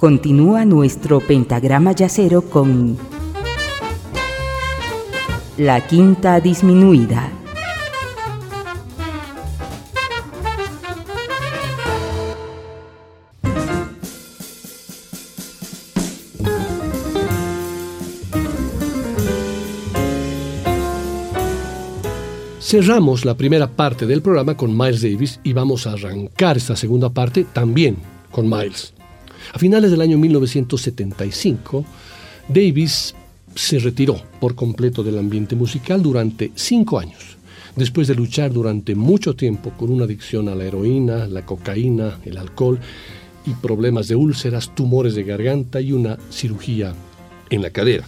Continúa nuestro pentagrama yacero con la quinta disminuida. Cerramos la primera parte del programa con Miles Davis y vamos a arrancar esta segunda parte también con Miles. A finales del año 1975, Davis se retiró por completo del ambiente musical durante cinco años, después de luchar durante mucho tiempo con una adicción a la heroína, la cocaína, el alcohol y problemas de úlceras, tumores de garganta y una cirugía en la cadera.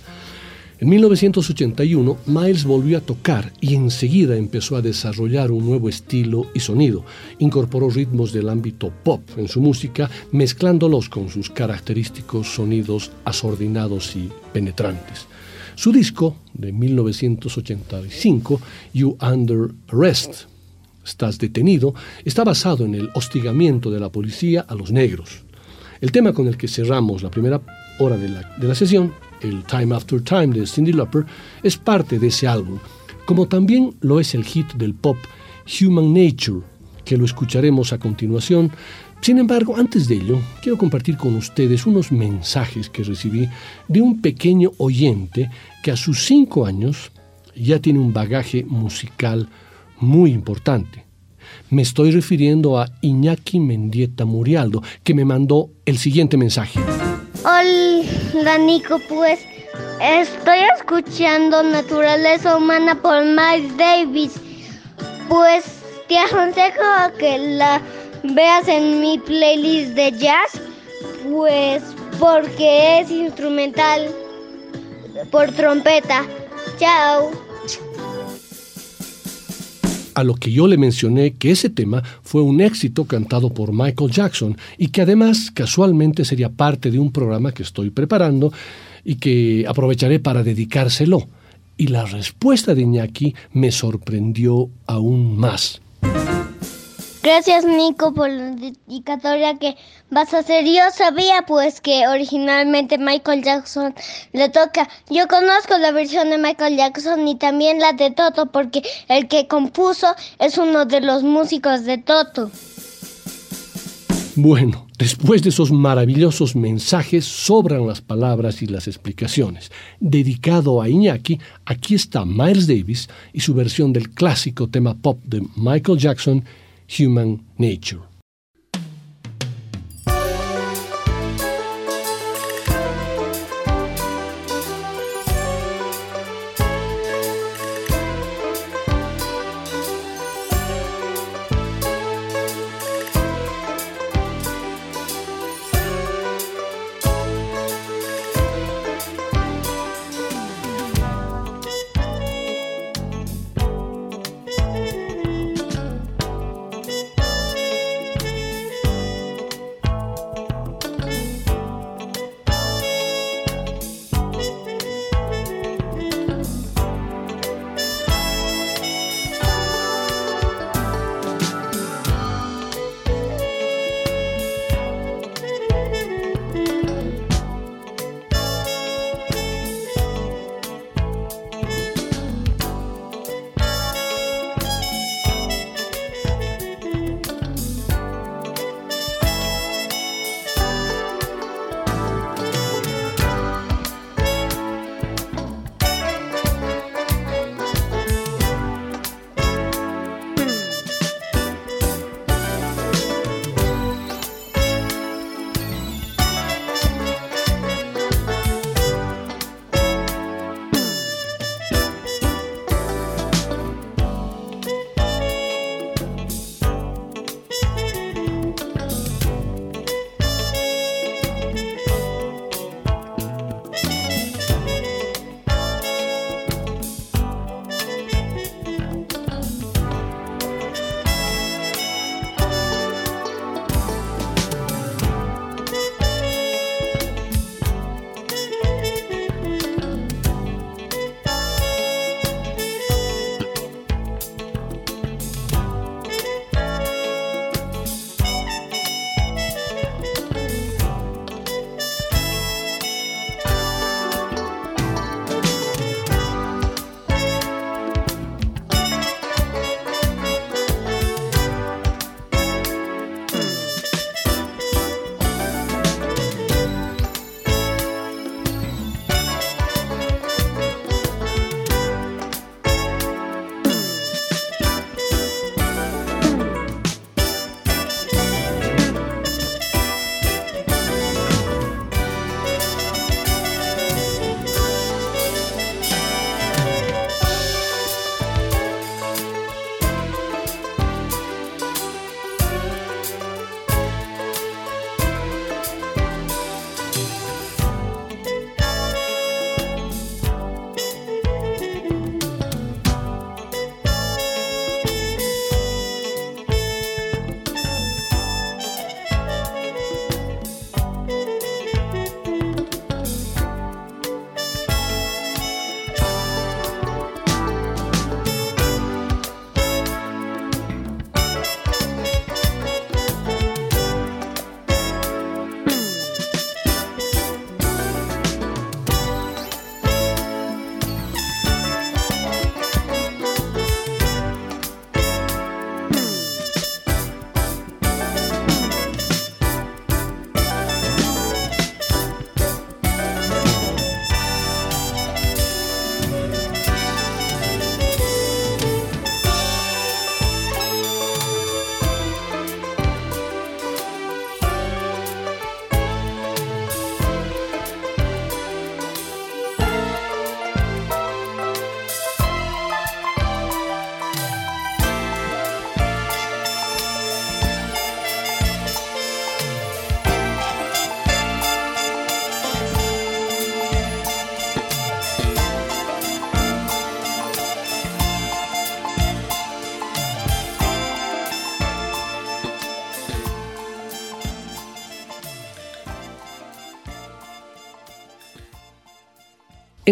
En 1981, Miles volvió a tocar y enseguida empezó a desarrollar un nuevo estilo y sonido. Incorporó ritmos del ámbito pop en su música, mezclándolos con sus característicos sonidos asordinados y penetrantes. Su disco de 1985, You Under Arrest, Estás detenido, está basado en el hostigamiento de la policía a los negros. El tema con el que cerramos la primera hora de la, de la sesión el Time After Time de Cindy Lauper, es parte de ese álbum, como también lo es el hit del pop Human Nature, que lo escucharemos a continuación. Sin embargo, antes de ello, quiero compartir con ustedes unos mensajes que recibí de un pequeño oyente que a sus cinco años ya tiene un bagaje musical muy importante. Me estoy refiriendo a Iñaki Mendieta Murialdo, que me mandó el siguiente mensaje. Hola Nico, pues estoy escuchando Naturaleza Humana por Miles Davis. Pues te aconsejo que la veas en mi playlist de jazz, pues porque es instrumental por trompeta. Chao a lo que yo le mencioné que ese tema fue un éxito cantado por Michael Jackson y que además casualmente sería parte de un programa que estoy preparando y que aprovecharé para dedicárselo. Y la respuesta de Iñaki me sorprendió aún más. Gracias Nico por la dedicatoria que vas a hacer. Yo sabía pues que originalmente Michael Jackson le toca. Yo conozco la versión de Michael Jackson y también la de Toto porque el que compuso es uno de los músicos de Toto. Bueno, después de esos maravillosos mensajes sobran las palabras y las explicaciones. Dedicado a Iñaki, aquí está Miles Davis y su versión del clásico tema pop de Michael Jackson human nature.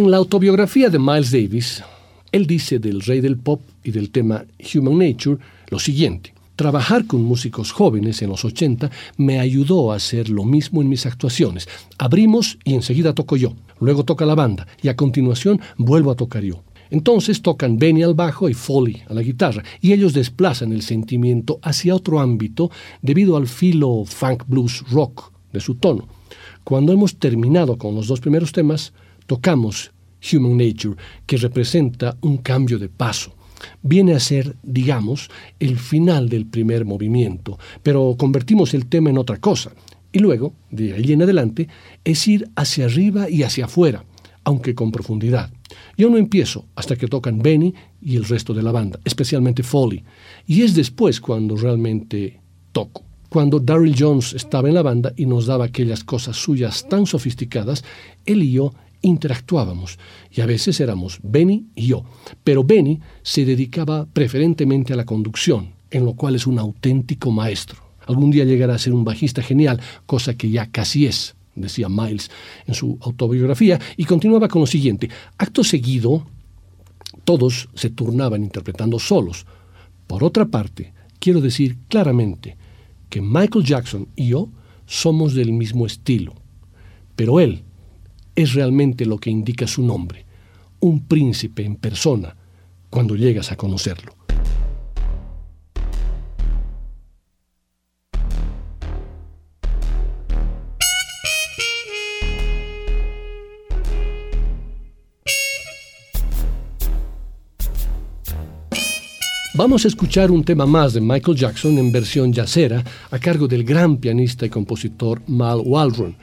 En la autobiografía de Miles Davis, él dice del rey del pop y del tema Human Nature lo siguiente. Trabajar con músicos jóvenes en los 80 me ayudó a hacer lo mismo en mis actuaciones. Abrimos y enseguida toco yo, luego toca la banda y a continuación vuelvo a tocar yo. Entonces tocan Benny al bajo y Foley a la guitarra, y ellos desplazan el sentimiento hacia otro ámbito debido al filo funk blues rock de su tono. Cuando hemos terminado con los dos primeros temas, tocamos Human Nature, que representa un cambio de paso. Viene a ser, digamos, el final del primer movimiento, pero convertimos el tema en otra cosa. Y luego, de ahí en adelante, es ir hacia arriba y hacia afuera, aunque con profundidad. Yo no empiezo hasta que tocan Benny y el resto de la banda, especialmente Foley, y es después cuando realmente toco cuando Daryl Jones estaba en la banda y nos daba aquellas cosas suyas tan sofisticadas, él y yo interactuábamos y a veces éramos Benny y yo, pero Benny se dedicaba preferentemente a la conducción, en lo cual es un auténtico maestro. Algún día llegará a ser un bajista genial, cosa que ya casi es, decía Miles en su autobiografía, y continuaba con lo siguiente. Acto seguido, todos se turnaban interpretando solos. Por otra parte, quiero decir claramente que Michael Jackson y yo somos del mismo estilo, pero él es realmente lo que indica su nombre, un príncipe en persona, cuando llegas a conocerlo. Vamos a escuchar un tema más de Michael Jackson en versión jazzera a cargo del gran pianista y compositor Mal Waldron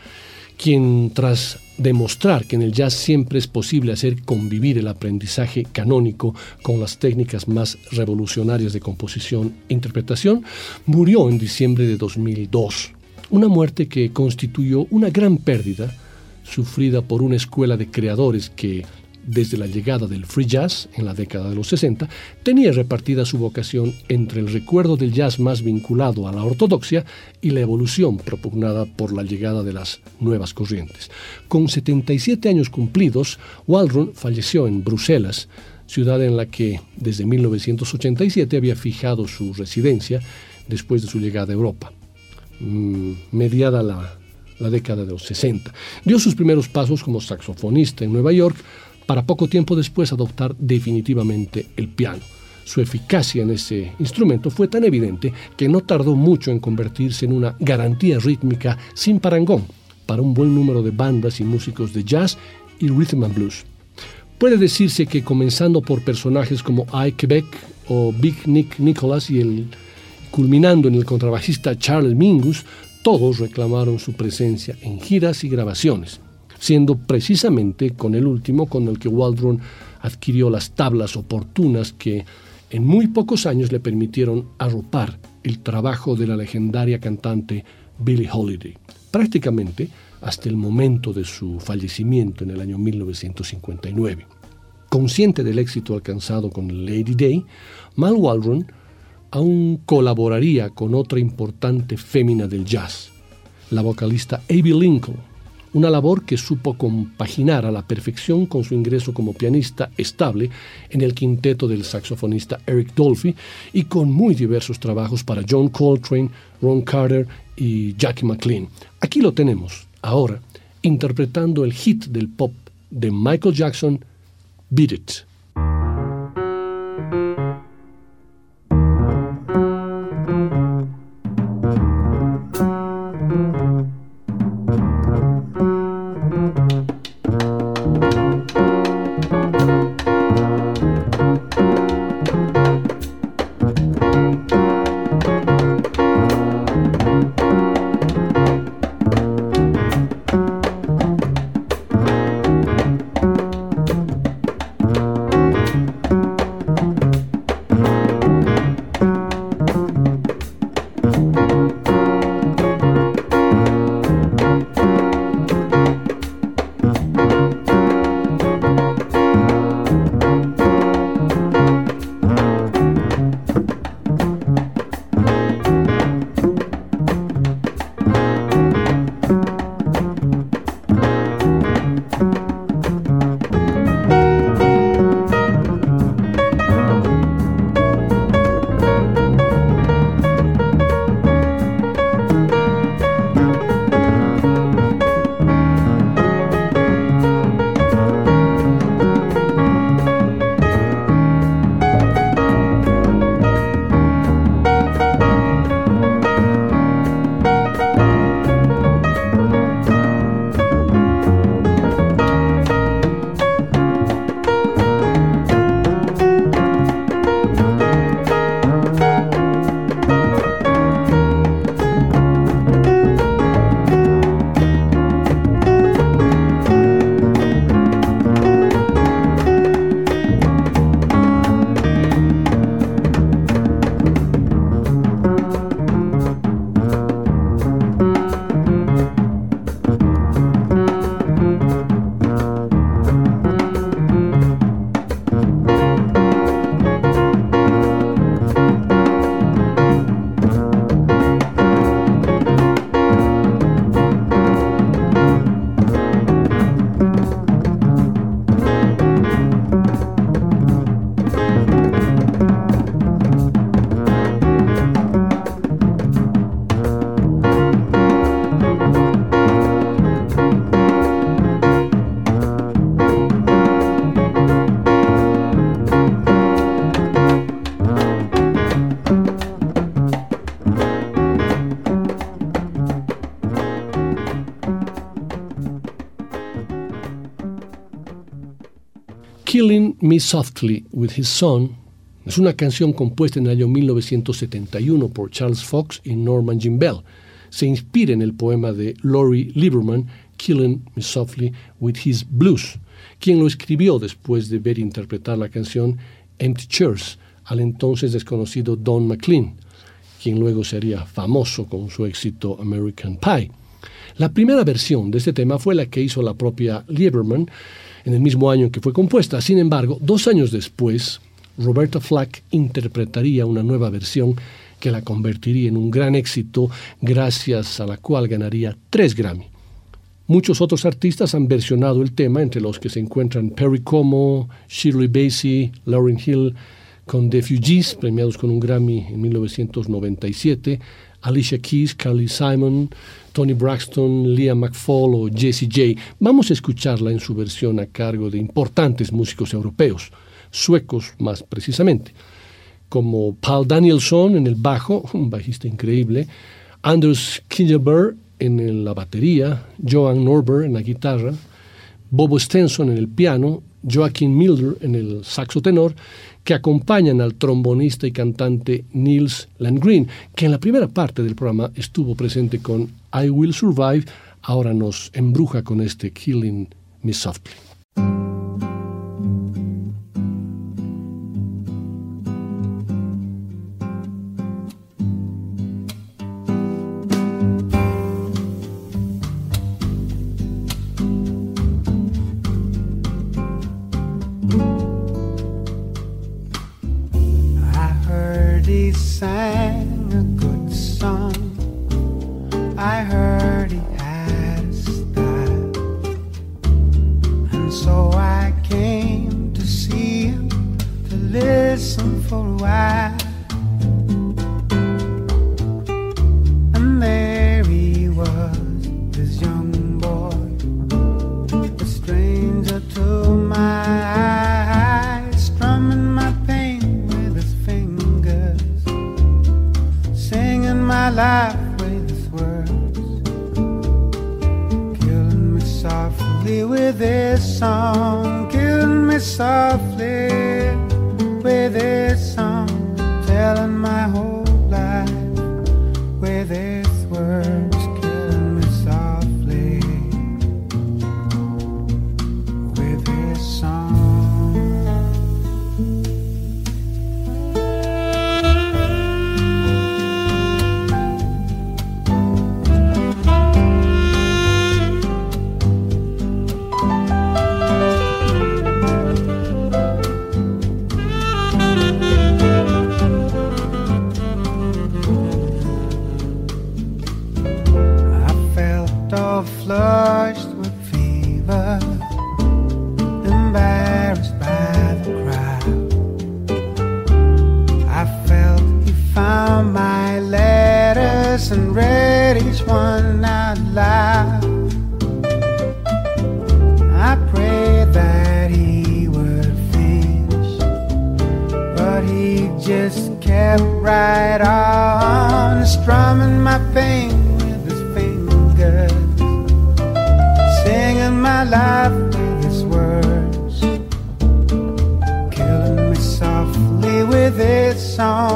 quien tras demostrar que en el jazz siempre es posible hacer convivir el aprendizaje canónico con las técnicas más revolucionarias de composición e interpretación, murió en diciembre de 2002. Una muerte que constituyó una gran pérdida sufrida por una escuela de creadores que desde la llegada del free jazz en la década de los 60, tenía repartida su vocación entre el recuerdo del jazz más vinculado a la ortodoxia y la evolución propugnada por la llegada de las nuevas corrientes. Con 77 años cumplidos, Waldron falleció en Bruselas, ciudad en la que desde 1987 había fijado su residencia después de su llegada a Europa. Mm, mediada la década de los 60. Dio sus primeros pasos como saxofonista en Nueva York, para poco tiempo después adoptar definitivamente el piano. Su eficacia en ese instrumento fue tan evidente que no tardó mucho en convertirse en una garantía rítmica sin parangón para un buen número de bandas y músicos de jazz y rhythm and blues. Puede decirse que comenzando por personajes como Ike Beck o Big Nick Nicholas y culminando en el contrabajista Charles Mingus, todos reclamaron su presencia en giras y grabaciones siendo precisamente con el último con el que Waldron adquirió las tablas oportunas que en muy pocos años le permitieron arropar el trabajo de la legendaria cantante Billie Holiday, prácticamente hasta el momento de su fallecimiento en el año 1959. Consciente del éxito alcanzado con Lady Day, Mal Waldron aún colaboraría con otra importante fémina del jazz, la vocalista Abby Lincoln, una labor que supo compaginar a la perfección con su ingreso como pianista estable en el quinteto del saxofonista Eric Dolphy y con muy diversos trabajos para John Coltrane, Ron Carter y Jackie McLean. Aquí lo tenemos, ahora, interpretando el hit del pop de Michael Jackson, Beat It. Killing Me Softly with His Son es una canción compuesta en el año 1971 por Charles Fox y Norman Jim Bell. Se inspira en el poema de Laurie Lieberman, Killing Me Softly with His Blues, quien lo escribió después de ver interpretar la canción Empty Chairs al entonces desconocido Don McLean, quien luego sería famoso con su éxito American Pie. La primera versión de este tema fue la que hizo la propia Lieberman en el mismo año en que fue compuesta. Sin embargo, dos años después, Roberta Flack interpretaría una nueva versión que la convertiría en un gran éxito, gracias a la cual ganaría tres Grammy. Muchos otros artistas han versionado el tema, entre los que se encuentran Perry Como, Shirley Bassey, Lauryn Hill, con The Fugees, premiados con un Grammy en 1997, Alicia Keys, Carly Simon, Tony Braxton, Leah McFall o Jessie J. Vamos a escucharla en su versión a cargo de importantes músicos europeos, suecos más precisamente, como Paul Danielson en el bajo, un bajista increíble, Anders Kingelberg en la batería, Johan Norber en la guitarra, Bobo Stenson en el piano, Joaquin Milder en el saxo tenor que acompañan al trombonista y cantante Niels Landgren, que en la primera parte del programa estuvo presente con I Will Survive, ahora nos embruja con este Killing Me Softly. and read each one out loud. I prayed that he would finish, but he just kept right on strumming my pain with his fingers, singing my life with his words, killing me softly with his song.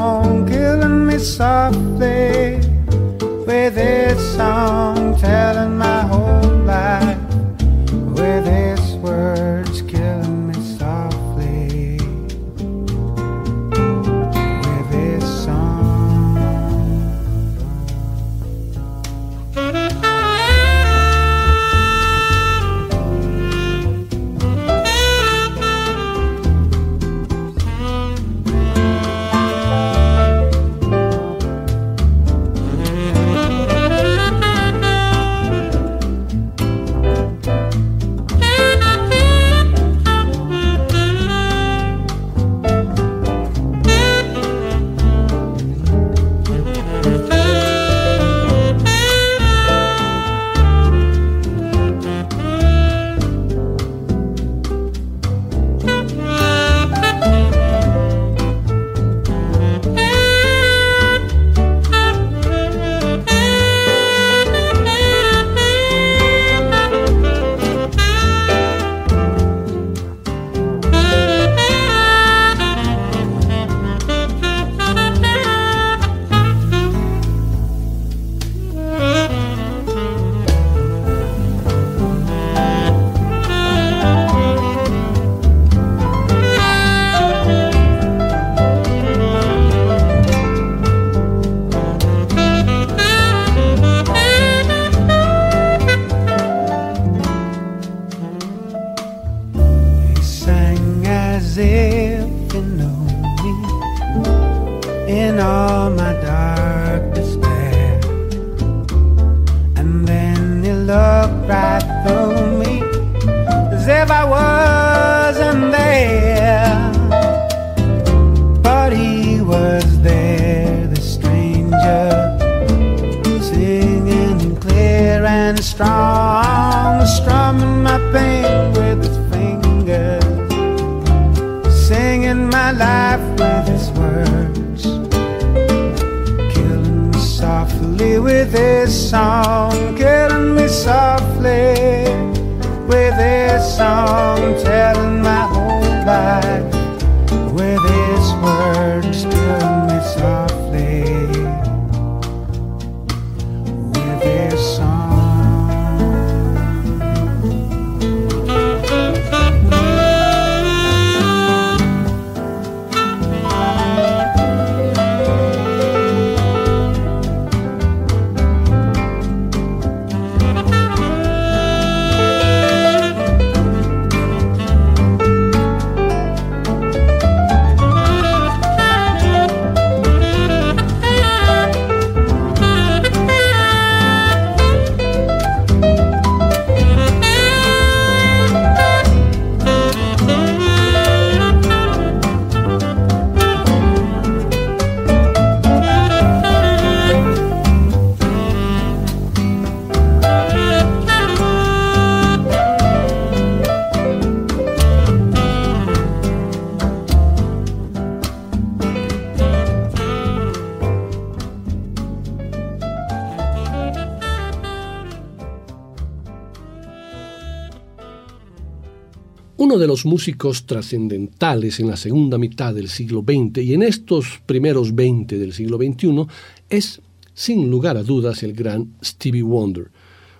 Uno de los músicos trascendentales en la segunda mitad del siglo XX y en estos primeros 20 del siglo XXI es, sin lugar a dudas, el gran Stevie Wonder,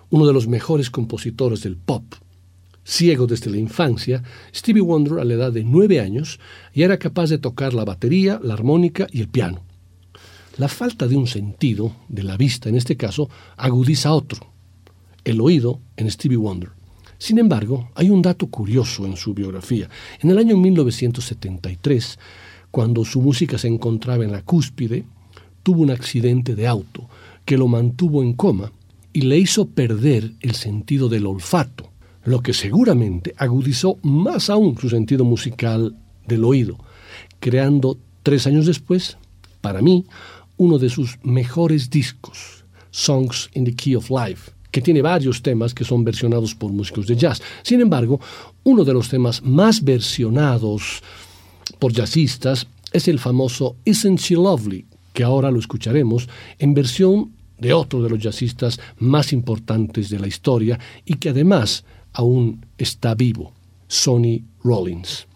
uno de los mejores compositores del pop. Ciego desde la infancia, Stevie Wonder a la edad de nueve años ya era capaz de tocar la batería, la armónica y el piano. La falta de un sentido, de la vista en este caso, agudiza otro, el oído en Stevie Wonder. Sin embargo, hay un dato curioso en su biografía. En el año 1973, cuando su música se encontraba en la cúspide, tuvo un accidente de auto que lo mantuvo en coma y le hizo perder el sentido del olfato, lo que seguramente agudizó más aún su sentido musical del oído, creando tres años después, para mí, uno de sus mejores discos, Songs in the Key of Life, que tiene varios temas que son versionados por músicos de jazz. Sin embargo, uno de los temas más versionados por jazzistas es el famoso Isn't She Lovely, que ahora lo escucharemos en versión de otro de los jazzistas más importantes de la historia y que además aún está vivo, Sonny Rollins.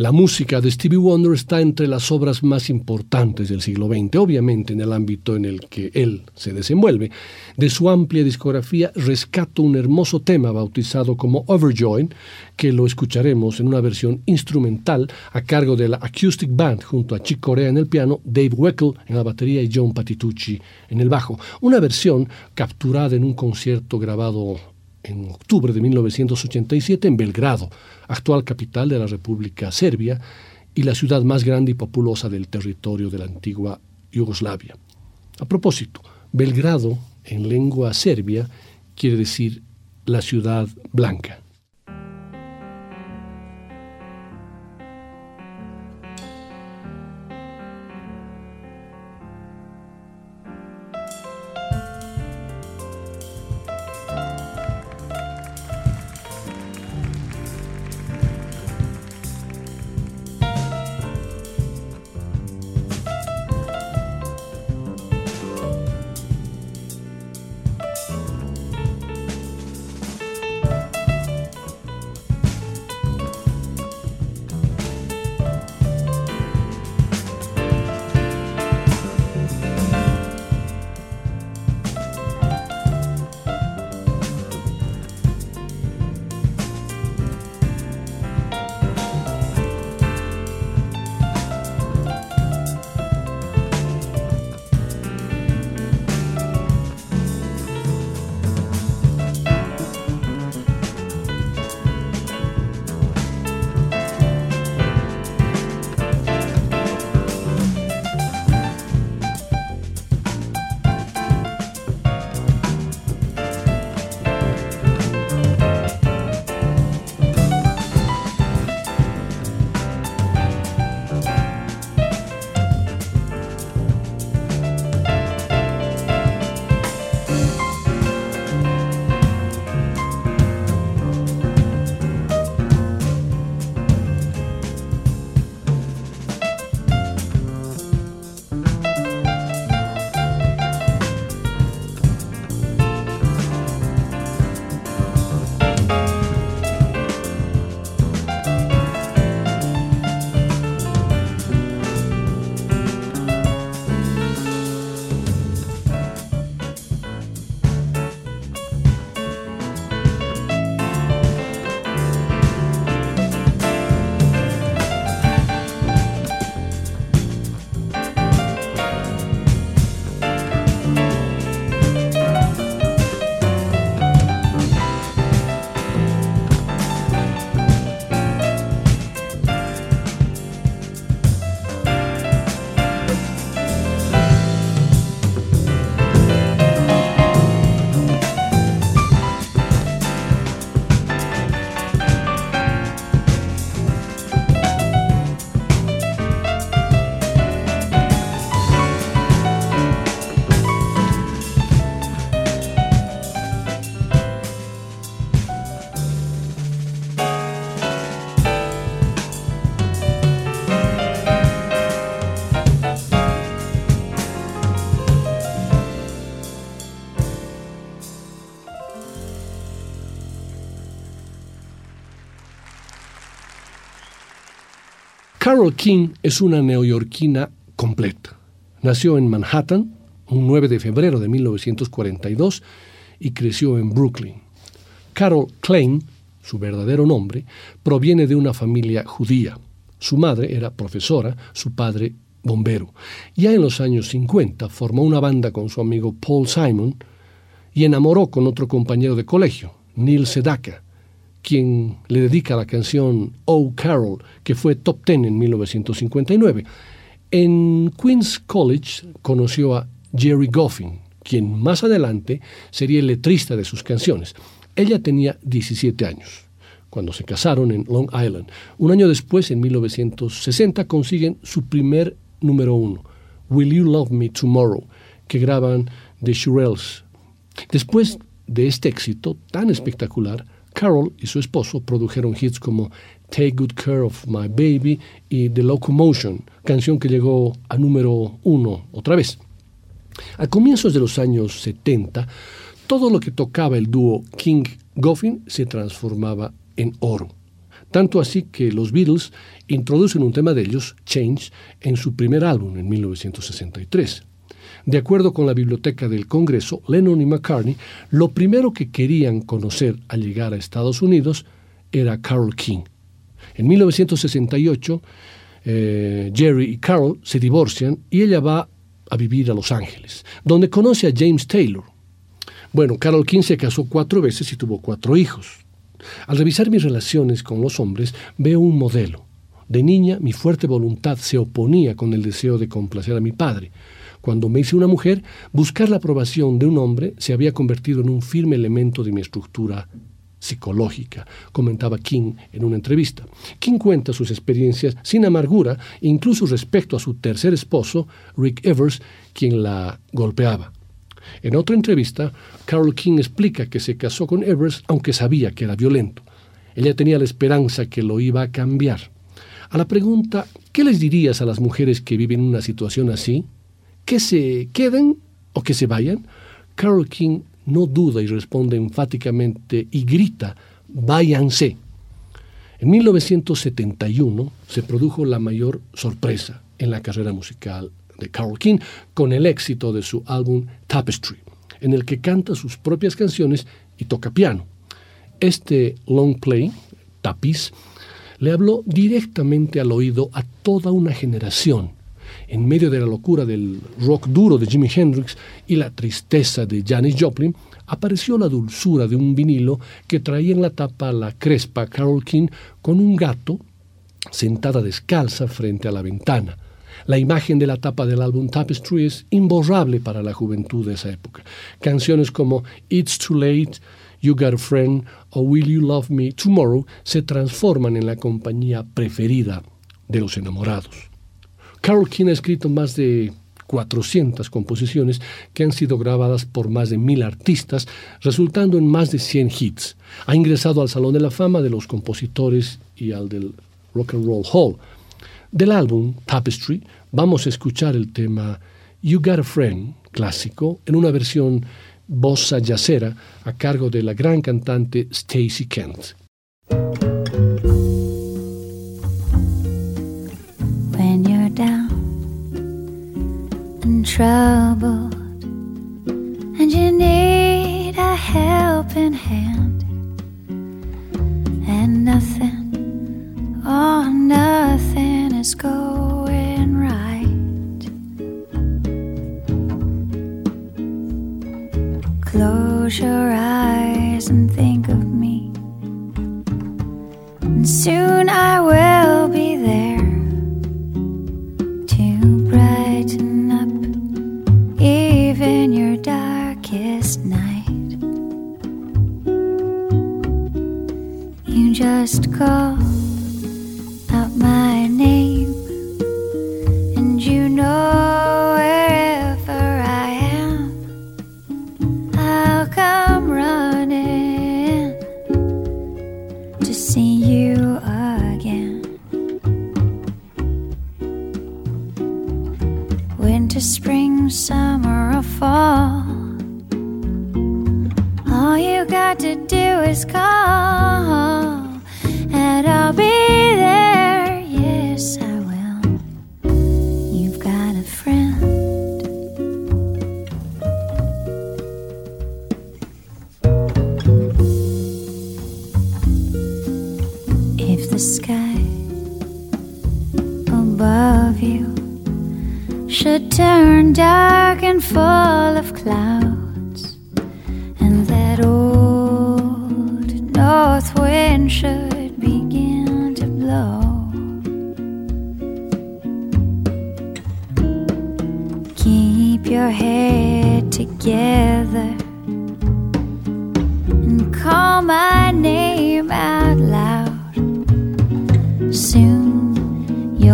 La música de Stevie Wonder está entre las obras más importantes del siglo XX, obviamente en el ámbito en el que él se desenvuelve. De su amplia discografía rescato un hermoso tema bautizado como Overjoy, que lo escucharemos en una versión instrumental a cargo de la Acoustic Band junto a Chick Corea en el piano, Dave Weckl en la batería y John Patitucci en el bajo. Una versión capturada en un concierto grabado en octubre de 1987 en Belgrado, actual capital de la República Serbia y la ciudad más grande y populosa del territorio de la antigua Yugoslavia. A propósito, Belgrado en lengua serbia quiere decir la ciudad blanca. Carol King es una neoyorquina completa. Nació en Manhattan un 9 de febrero de 1942 y creció en Brooklyn. Carol Klein, su verdadero nombre, proviene de una familia judía. Su madre era profesora, su padre bombero. Ya en los años 50 formó una banda con su amigo Paul Simon y enamoró con otro compañero de colegio, Neil Sedaka, quien le dedica la canción Oh Carol, que fue top ten en 1959. En Queens College conoció a Jerry Goffin, quien más adelante sería el letrista de sus canciones. Ella tenía 17 años cuando se casaron en Long Island. Un año después, en 1960, consiguen su primer número uno, Will You Love Me Tomorrow, que graban The Shirelles. Después de este éxito tan espectacular, Carol y su esposo produjeron hits como Take Good Care of My Baby y The Locomotion, canción que llegó a número uno otra vez. A comienzos de los años 70, todo lo que tocaba el dúo King Goffin se transformaba en oro. Tanto así que los Beatles introducen un tema de ellos, Change, en su primer álbum en 1963. De acuerdo con la Biblioteca del Congreso, Lennon y McCartney, lo primero que querían conocer al llegar a Estados Unidos era Carol King. En 1968, eh, Jerry y Carol se divorcian y ella va a vivir a Los Ángeles, donde conoce a James Taylor. Bueno, Carol King se casó cuatro veces y tuvo cuatro hijos. Al revisar mis relaciones con los hombres, veo un modelo. De niña, mi fuerte voluntad se oponía con el deseo de complacer a mi padre. Cuando me hice una mujer, buscar la aprobación de un hombre se había convertido en un firme elemento de mi estructura psicológica, comentaba King en una entrevista. King cuenta sus experiencias sin amargura, incluso respecto a su tercer esposo, Rick Evers, quien la golpeaba. En otra entrevista, Carol King explica que se casó con Evers aunque sabía que era violento. Ella tenía la esperanza que lo iba a cambiar. A la pregunta, ¿qué les dirías a las mujeres que viven una situación así? ¿Que se queden o que se vayan? Carol King no duda y responde enfáticamente y grita, váyanse. En 1971 se produjo la mayor sorpresa en la carrera musical de Carole King con el éxito de su álbum Tapestry, en el que canta sus propias canciones y toca piano. Este long play, Tapiz, le habló directamente al oído a toda una generación en medio de la locura del rock duro de Jimi Hendrix y la tristeza de Janis Joplin, apareció la dulzura de un vinilo que traía en la tapa la crespa Carol King con un gato sentada descalza frente a la ventana. La imagen de la tapa del álbum Tapestry es imborrable para la juventud de esa época. Canciones como It's Too Late, You Got a Friend o Will You Love Me Tomorrow se transforman en la compañía preferida de los enamorados. Carol King ha escrito más de 400 composiciones que han sido grabadas por más de mil artistas, resultando en más de 100 hits. Ha ingresado al Salón de la Fama de los Compositores y al del Rock and Roll Hall. Del álbum Tapestry vamos a escuchar el tema You Got a Friend, clásico, en una versión bossa yacera a cargo de la gran cantante Stacy Kent. Troubled and you need a helping hand. And nothing oh nothing is going right. Close your eyes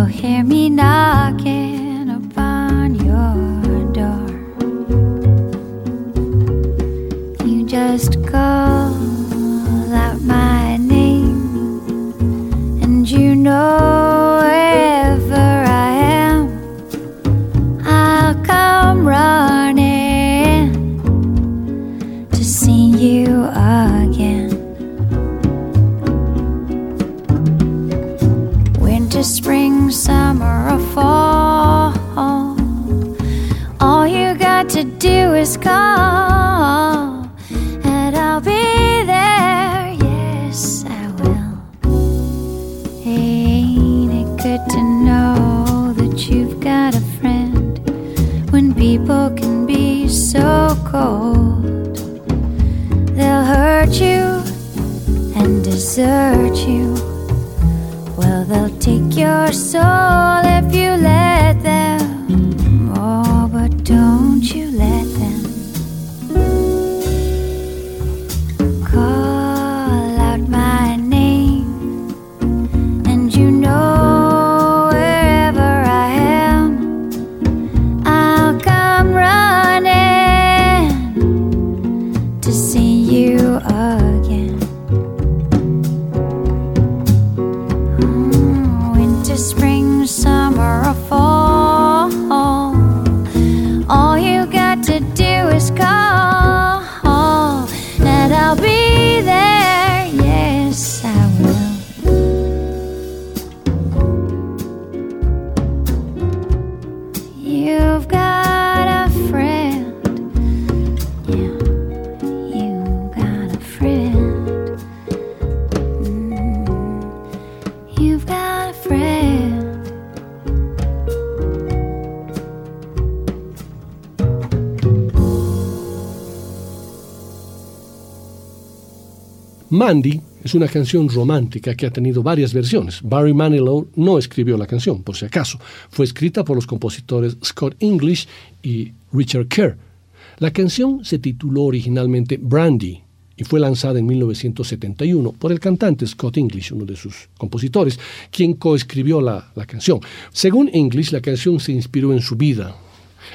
here. You've got a friend. Yeah, you got a friend. Mm, You've got a friend. Mandy es una canción romántica que ha tenido varias versiones. Barry Manilow no escribió la canción, por si acaso. Fue escrita por los compositores Scott English y Richard Kerr. La canción se tituló originalmente Brandy y fue lanzada en 1971 por el cantante Scott English, uno de sus compositores, quien coescribió la, la canción. Según English, la canción se inspiró en su vida,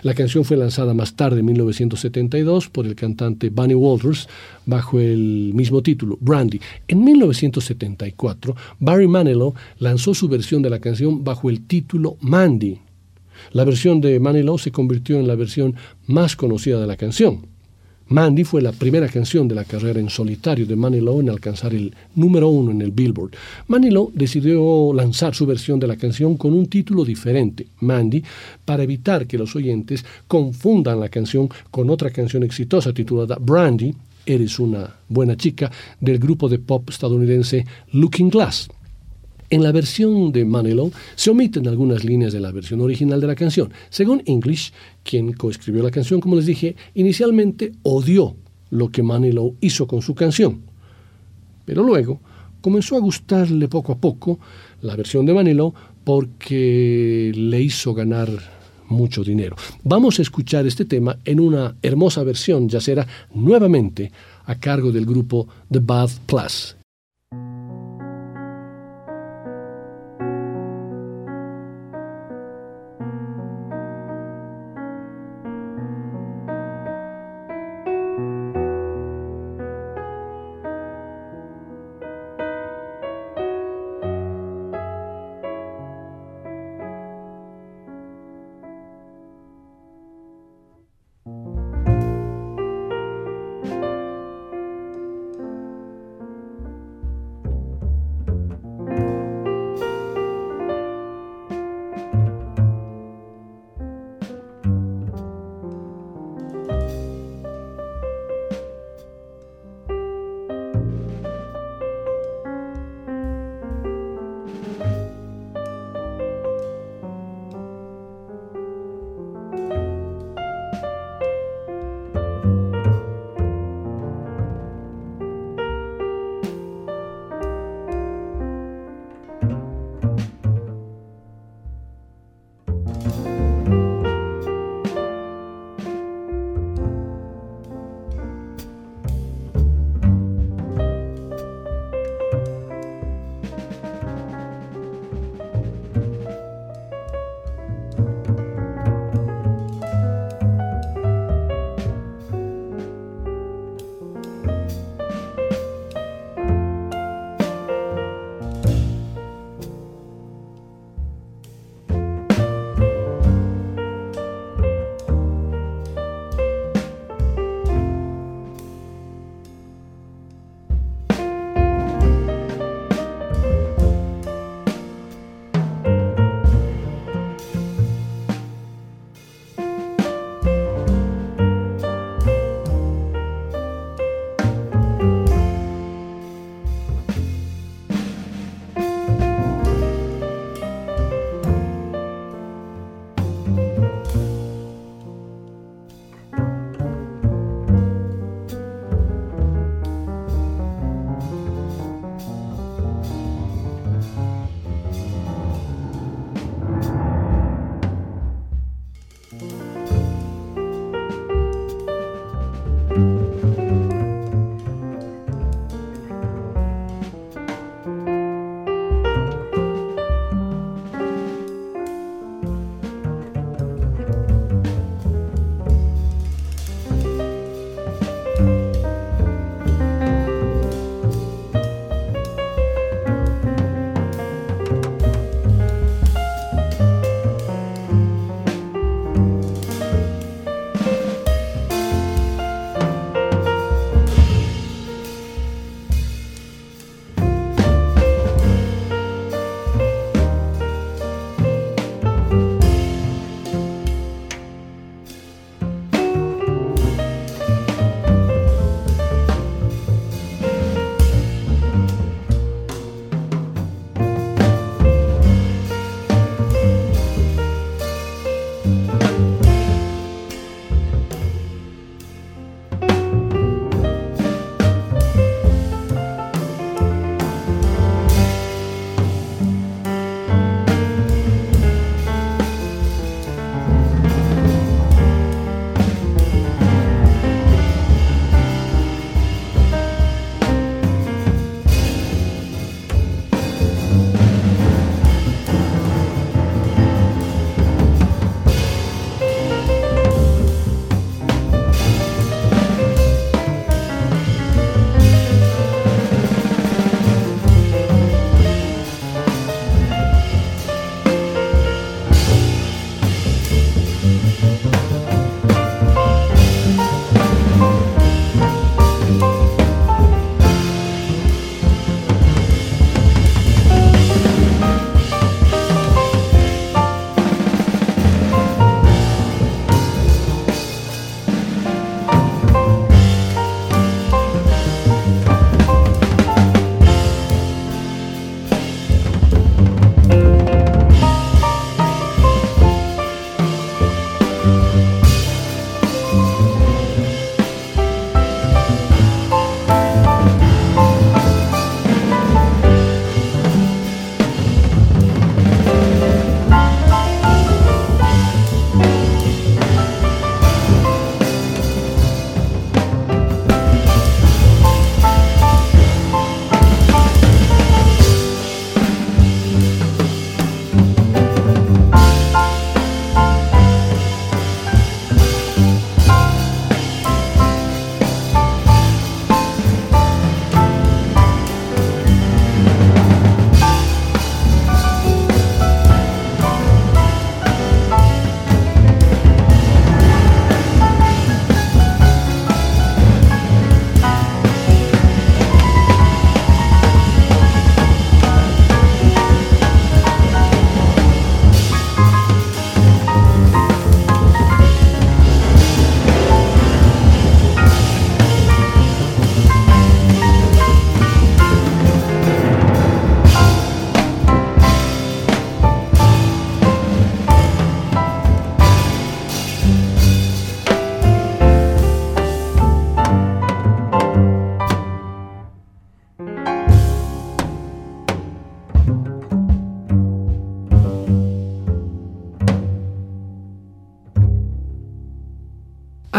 la canción fue lanzada más tarde, en 1972, por el cantante Bunny Walters, bajo el mismo título, Brandy. En 1974, Barry Manilow lanzó su versión de la canción bajo el título Mandy. La versión de Manilow se convirtió en la versión más conocida de la canción. Mandy fue la primera canción de la carrera en solitario de Manilow en alcanzar el número uno en el Billboard. Manilow decidió lanzar su versión de la canción con un título diferente, Mandy, para evitar que los oyentes confundan la canción con otra canción exitosa titulada Brandy, Eres una buena chica, del grupo de pop estadounidense Looking Glass. En la versión de Manilow se omiten algunas líneas de la versión original de la canción. Según English, quien coescribió la canción, como les dije, inicialmente odió lo que Manilow hizo con su canción. Pero luego comenzó a gustarle poco a poco la versión de Manilow porque le hizo ganar mucho dinero. Vamos a escuchar este tema en una hermosa versión yacera nuevamente a cargo del grupo The Bad Plus.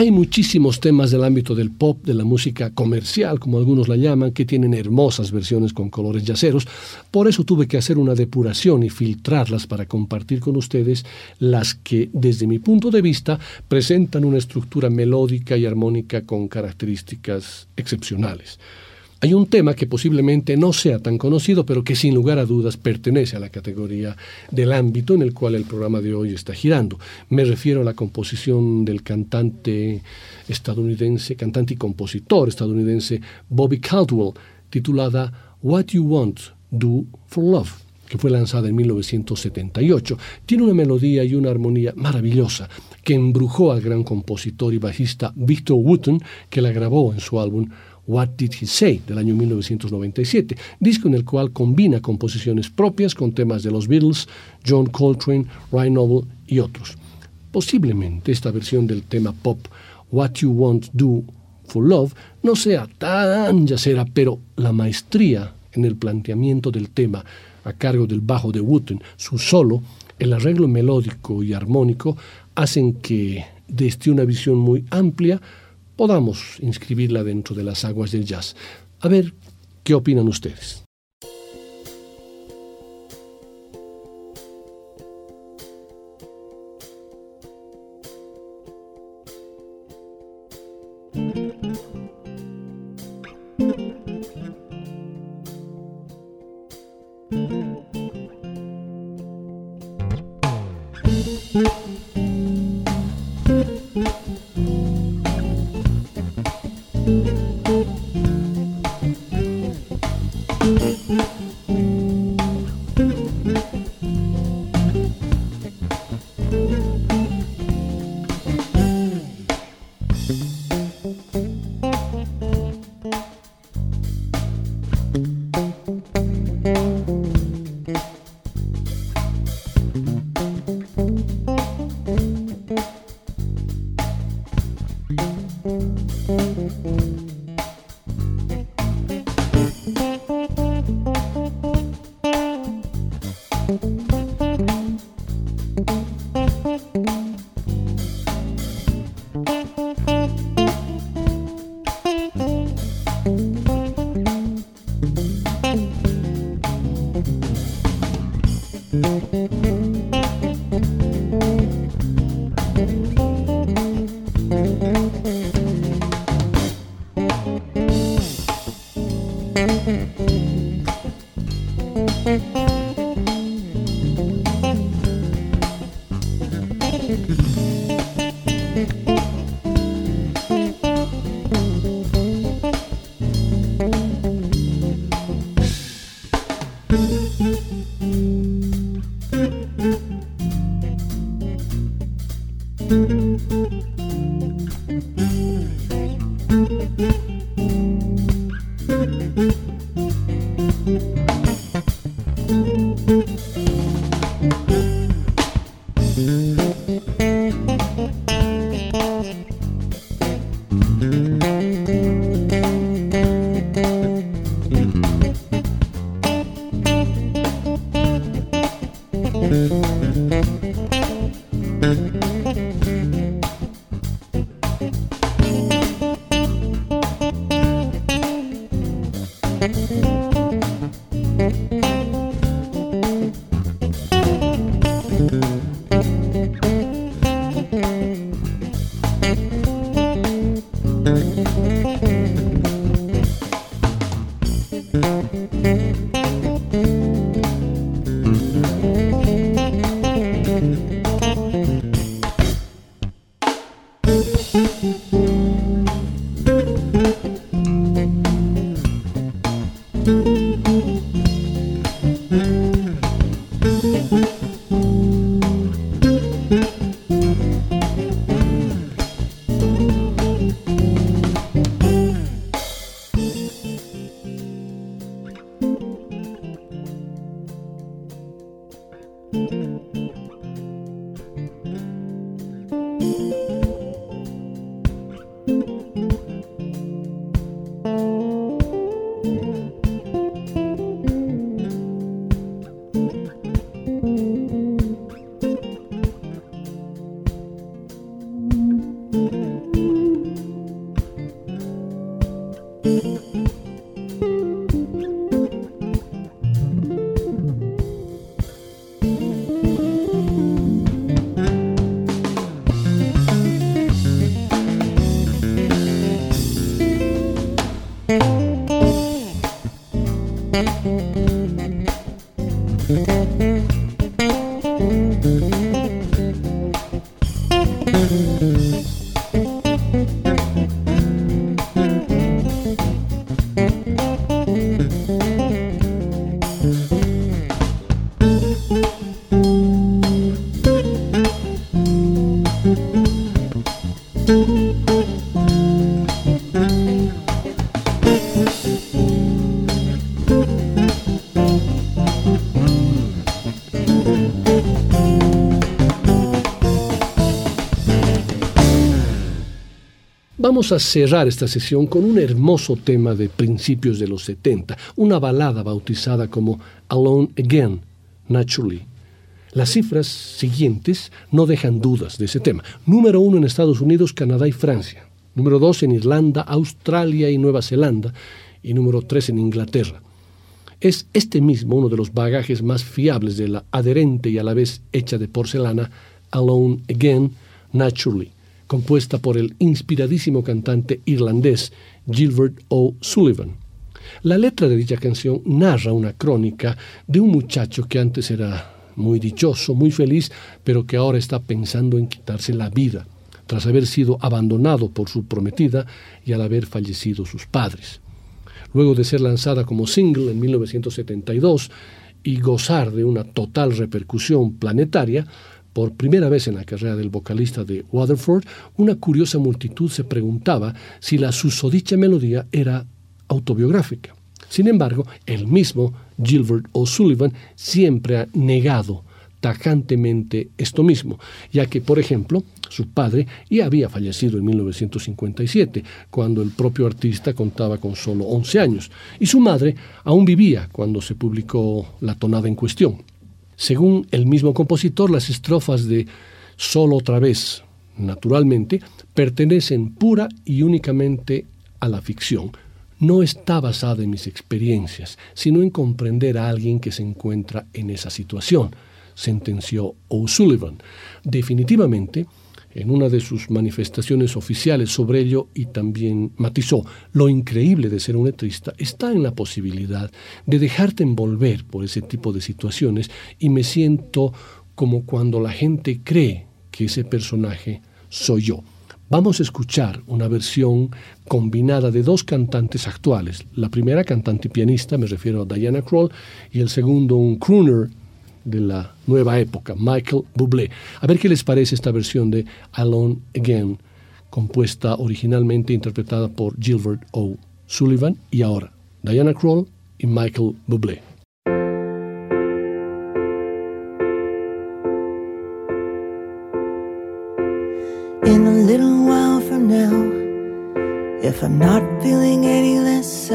Hay muchísimos temas del ámbito del pop, de la música comercial, como algunos la llaman, que tienen hermosas versiones con colores yaceros. Por eso tuve que hacer una depuración y filtrarlas para compartir con ustedes las que, desde mi punto de vista, presentan una estructura melódica y armónica con características excepcionales. Hay un tema que posiblemente no sea tan conocido, pero que sin lugar a dudas pertenece a la categoría del ámbito en el cual el programa de hoy está girando. Me refiero a la composición del cantante estadounidense, cantante y compositor estadounidense Bobby Caldwell, titulada What You Want, Do for Love que fue lanzada en 1978. Tiene una melodía y una armonía maravillosa que embrujó al gran compositor y bajista Victor Wooten, que la grabó en su álbum What Did He Say del año 1997, disco en el cual combina composiciones propias con temas de los Beatles, John Coltrane, Ryan Noble y otros. Posiblemente esta versión del tema pop What You Want Do for Love no sea tan yacera, pero la maestría en el planteamiento del tema a cargo del bajo de Wooten, su solo, el arreglo melódico y armónico hacen que desde una visión muy amplia podamos inscribirla dentro de las aguas del jazz. A ver, ¿qué opinan ustedes? Thank you. Vamos a cerrar esta sesión con un hermoso tema de principios de los 70, una balada bautizada como Alone Again, Naturally. Las cifras siguientes no dejan dudas de ese tema. Número uno en Estados Unidos, Canadá y Francia. Número dos en Irlanda, Australia y Nueva Zelanda. Y número tres en Inglaterra. Es este mismo uno de los bagajes más fiables de la adherente y a la vez hecha de porcelana Alone Again, Naturally compuesta por el inspiradísimo cantante irlandés Gilbert O'Sullivan. La letra de dicha canción narra una crónica de un muchacho que antes era muy dichoso, muy feliz, pero que ahora está pensando en quitarse la vida, tras haber sido abandonado por su prometida y al haber fallecido sus padres. Luego de ser lanzada como single en 1972 y gozar de una total repercusión planetaria, por primera vez en la carrera del vocalista de Waterford, una curiosa multitud se preguntaba si la susodicha melodía era autobiográfica. Sin embargo, el mismo Gilbert O'Sullivan siempre ha negado tajantemente esto mismo, ya que, por ejemplo, su padre ya había fallecido en 1957, cuando el propio artista contaba con solo 11 años, y su madre aún vivía cuando se publicó la tonada en cuestión. Según el mismo compositor, las estrofas de Solo otra vez, naturalmente, pertenecen pura y únicamente a la ficción. No está basada en mis experiencias, sino en comprender a alguien que se encuentra en esa situación, sentenció O'Sullivan. Definitivamente, en una de sus manifestaciones oficiales sobre ello y también matizó, lo increíble de ser un letrista está en la posibilidad de dejarte envolver por ese tipo de situaciones y me siento como cuando la gente cree que ese personaje soy yo. Vamos a escuchar una versión combinada de dos cantantes actuales. La primera cantante y pianista, me refiero a Diana Kroll, y el segundo un crooner de la nueva época, Michael Bublé. A ver qué les parece esta versión de Alone Again, compuesta originalmente interpretada por Gilbert O. Sullivan y ahora Diana Kroll y Michael Bublé. Little while from now, if I'm not feeling any less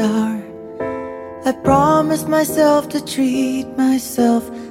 I promised myself to treat myself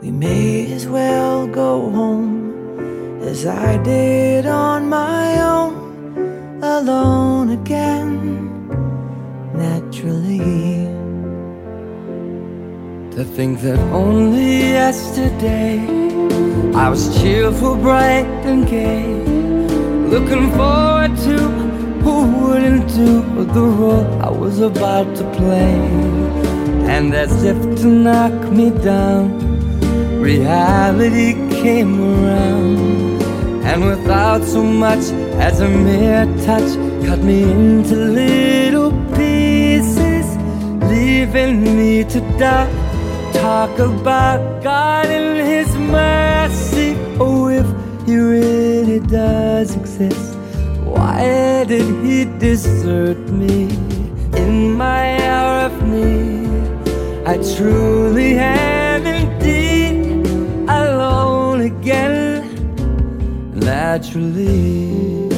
We may as well go home as I did on my own, alone again, naturally. To think that only yesterday I was cheerful, bright, and gay, looking forward to who wouldn't do the role I was about to play. And as if to knock me down, reality came around. And without so much as a mere touch, cut me into little pieces, leaving me to die. Talk about God and His mercy. Oh, if He really does exist, why did He desert me in my hour of need? I truly am again, naturally.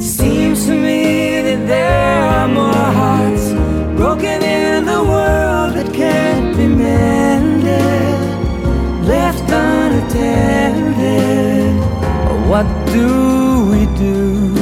Seems to me that there are more hearts broken in the world that can't be mended, left unattended. What do we do?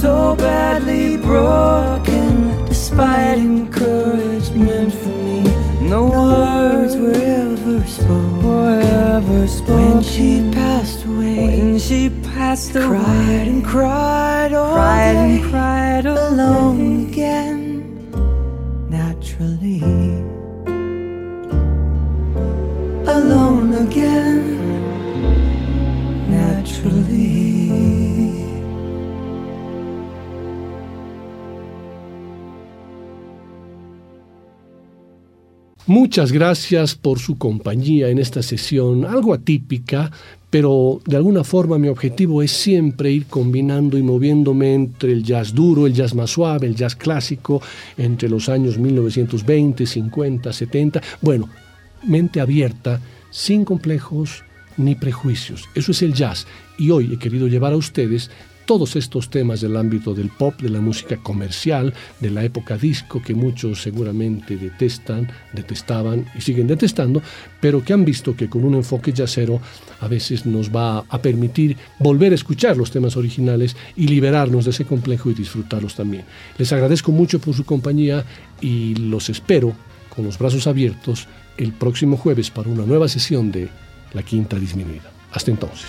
so badly broken. Despite encouragement from me, no words were ever spoken. Were ever spoken. When she passed away, when she passed away, cried and cried all cried day, and cried alone again. Naturally, alone again. Muchas gracias por su compañía en esta sesión, algo atípica, pero de alguna forma mi objetivo es siempre ir combinando y moviéndome entre el jazz duro, el jazz más suave, el jazz clásico, entre los años 1920, 50, 70. Bueno, mente abierta, sin complejos ni prejuicios. Eso es el jazz. Y hoy he querido llevar a ustedes todos estos temas del ámbito del pop, de la música comercial, de la época disco, que muchos seguramente detestan, detestaban y siguen detestando, pero que han visto que con un enfoque jazzero a veces nos va a permitir volver a escuchar los temas originales y liberarnos de ese complejo y disfrutarlos también. Les agradezco mucho por su compañía y los espero con los brazos abiertos el próximo jueves para una nueva sesión de La Quinta Disminuida. Hasta entonces.